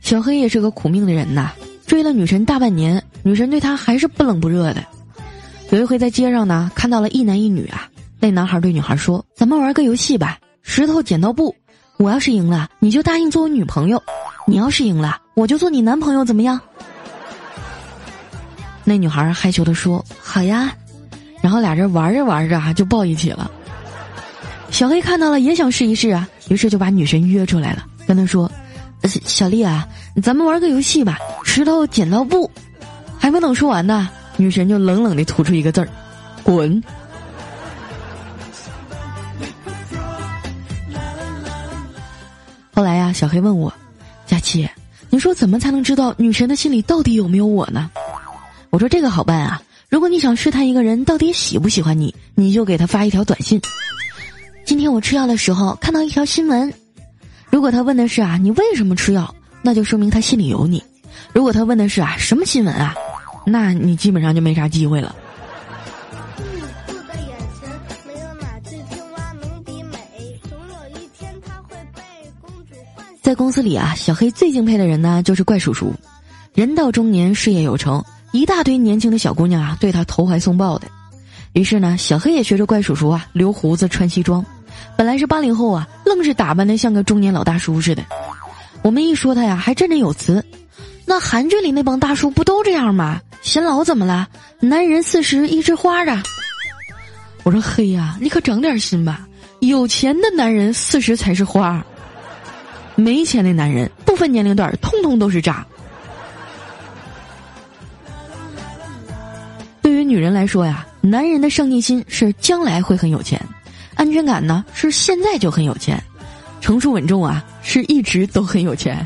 小黑也是个苦命的人呐，追了女神大半年，女神对他还是不冷不热的。有一回在街上呢，看到了一男一女啊，那男孩对女孩说：“咱们玩个游戏吧，石头剪刀布，我要是赢了，你就答应做我女朋友；你要是赢了，我就做你男朋友，怎么样？”那女孩害羞的说：“好呀。”然后俩人玩着玩着啊，就抱一起了。小黑看到了也想试一试啊，于是就把女神约出来了，跟她说：“小丽啊，咱们玩个游戏吧，石头剪刀布。”还没等说完呢，女神就冷冷的吐出一个字儿：“滚。”后来呀，小黑问我：“佳琪，你说怎么才能知道女神的心里到底有没有我呢？”我说：“这个好办啊，如果你想试探一个人到底喜不喜欢你，你就给他发一条短信。”今天我吃药的时候看到一条新闻，如果他问的是啊你为什么吃药，那就说明他心里有你；如果他问的是啊什么新闻啊，那你基本上就没啥机会了。在公司里啊，小黑最敬佩的人呢就是怪叔叔，人到中年事业有成，一大堆年轻的小姑娘啊对他投怀送抱的。于是呢，小黑也学着怪叔叔啊，留胡子穿西装。本来是八零后啊，愣是打扮的像个中年老大叔似的。我们一说他呀，还振振有词。那韩剧里那帮大叔不都这样吗？显老怎么了？男人四十一枝花啊！我说黑呀，你可长点心吧。有钱的男人四十才是花，没钱的男人不分年龄段，通通都是渣。对于女人来说呀。男人的上进心是将来会很有钱，安全感呢是现在就很有钱，成熟稳重啊是一直都很有钱。